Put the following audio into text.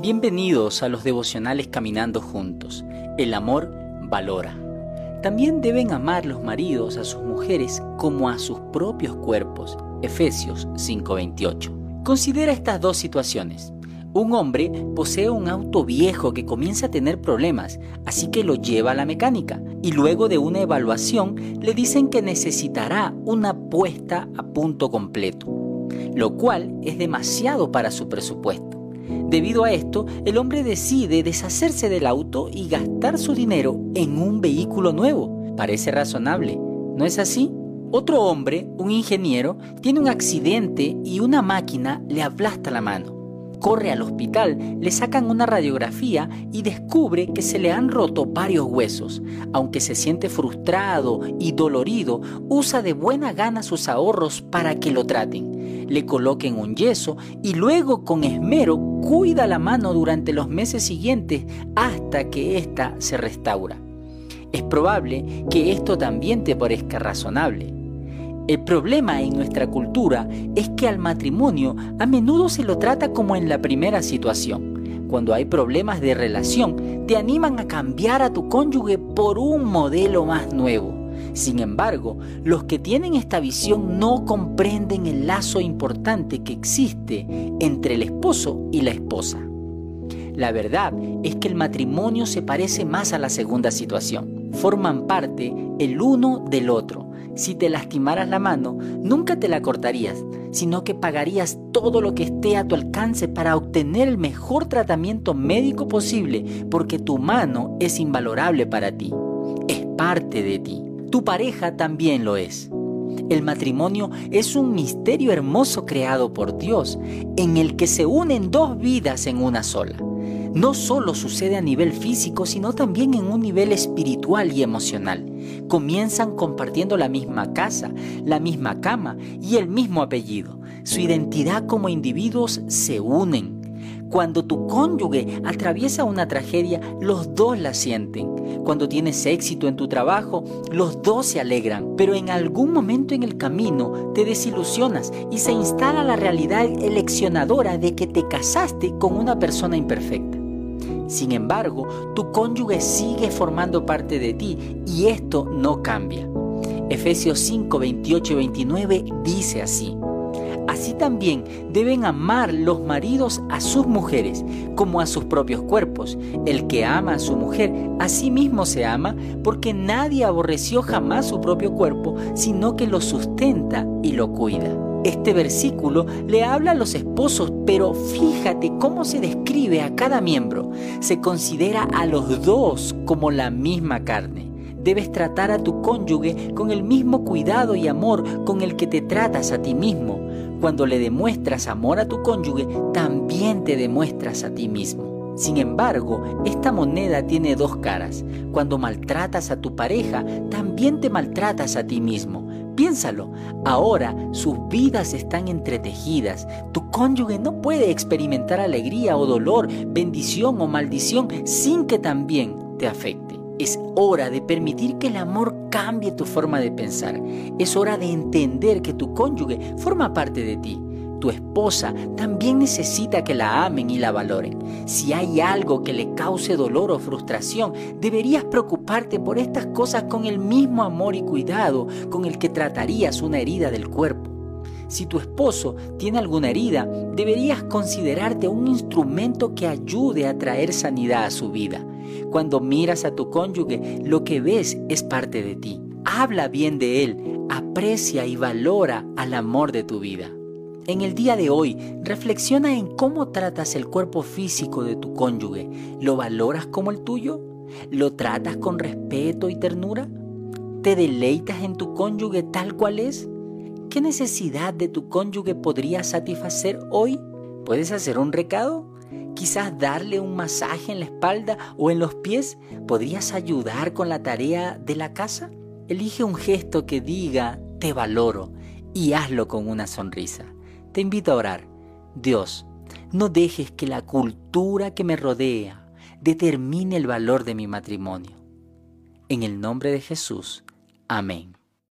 Bienvenidos a los devocionales Caminando Juntos. El amor valora. También deben amar los maridos a sus mujeres como a sus propios cuerpos. Efesios 5:28. Considera estas dos situaciones. Un hombre posee un auto viejo que comienza a tener problemas, así que lo lleva a la mecánica y luego de una evaluación le dicen que necesitará una puesta a punto completo, lo cual es demasiado para su presupuesto. Debido a esto, el hombre decide deshacerse del auto y gastar su dinero en un vehículo nuevo. Parece razonable, ¿no es así? Otro hombre, un ingeniero, tiene un accidente y una máquina le aplasta la mano. Corre al hospital, le sacan una radiografía y descubre que se le han roto varios huesos. Aunque se siente frustrado y dolorido, usa de buena gana sus ahorros para que lo traten. Le coloquen un yeso y luego con esmero cuida la mano durante los meses siguientes hasta que ésta se restaura. Es probable que esto también te parezca razonable. El problema en nuestra cultura es que al matrimonio a menudo se lo trata como en la primera situación. Cuando hay problemas de relación, te animan a cambiar a tu cónyuge por un modelo más nuevo. Sin embargo, los que tienen esta visión no comprenden el lazo importante que existe entre el esposo y la esposa. La verdad es que el matrimonio se parece más a la segunda situación. Forman parte el uno del otro si te lastimaras la mano, nunca te la cortarías, sino que pagarías todo lo que esté a tu alcance para obtener el mejor tratamiento médico posible, porque tu mano es invalorable para ti, es parte de ti. Tu pareja también lo es. El matrimonio es un misterio hermoso creado por Dios, en el que se unen dos vidas en una sola no solo sucede a nivel físico, sino también en un nivel espiritual y emocional. Comienzan compartiendo la misma casa, la misma cama y el mismo apellido. Su identidad como individuos se unen. Cuando tu cónyuge atraviesa una tragedia, los dos la sienten. Cuando tienes éxito en tu trabajo, los dos se alegran. Pero en algún momento en el camino te desilusionas y se instala la realidad eleccionadora de que te casaste con una persona imperfecta. Sin embargo, tu cónyuge sigue formando parte de ti y esto no cambia. Efesios 5, 28 y 29 dice así. Así también deben amar los maridos a sus mujeres como a sus propios cuerpos. El que ama a su mujer, a sí mismo se ama, porque nadie aborreció jamás su propio cuerpo, sino que lo sustenta y lo cuida. Este versículo le habla a los esposos, pero fíjate cómo se describe a cada miembro. Se considera a los dos como la misma carne. Debes tratar a tu cónyuge con el mismo cuidado y amor con el que te tratas a ti mismo. Cuando le demuestras amor a tu cónyuge, también te demuestras a ti mismo. Sin embargo, esta moneda tiene dos caras. Cuando maltratas a tu pareja, también te maltratas a ti mismo. Piénsalo, ahora sus vidas están entretejidas. Tu cónyuge no puede experimentar alegría o dolor, bendición o maldición sin que también te afecte. Es hora de permitir que el amor cambie tu forma de pensar. Es hora de entender que tu cónyuge forma parte de ti tu esposa también necesita que la amen y la valoren. Si hay algo que le cause dolor o frustración, deberías preocuparte por estas cosas con el mismo amor y cuidado con el que tratarías una herida del cuerpo. Si tu esposo tiene alguna herida, deberías considerarte un instrumento que ayude a traer sanidad a su vida. Cuando miras a tu cónyuge, lo que ves es parte de ti. Habla bien de él, aprecia y valora al amor de tu vida. En el día de hoy, reflexiona en cómo tratas el cuerpo físico de tu cónyuge. ¿Lo valoras como el tuyo? ¿Lo tratas con respeto y ternura? ¿Te deleitas en tu cónyuge tal cual es? ¿Qué necesidad de tu cónyuge podrías satisfacer hoy? ¿Puedes hacer un recado? Quizás darle un masaje en la espalda o en los pies. ¿Podrías ayudar con la tarea de la casa? Elige un gesto que diga te valoro y hazlo con una sonrisa. Te invito a orar. Dios, no dejes que la cultura que me rodea determine el valor de mi matrimonio. En el nombre de Jesús. Amén.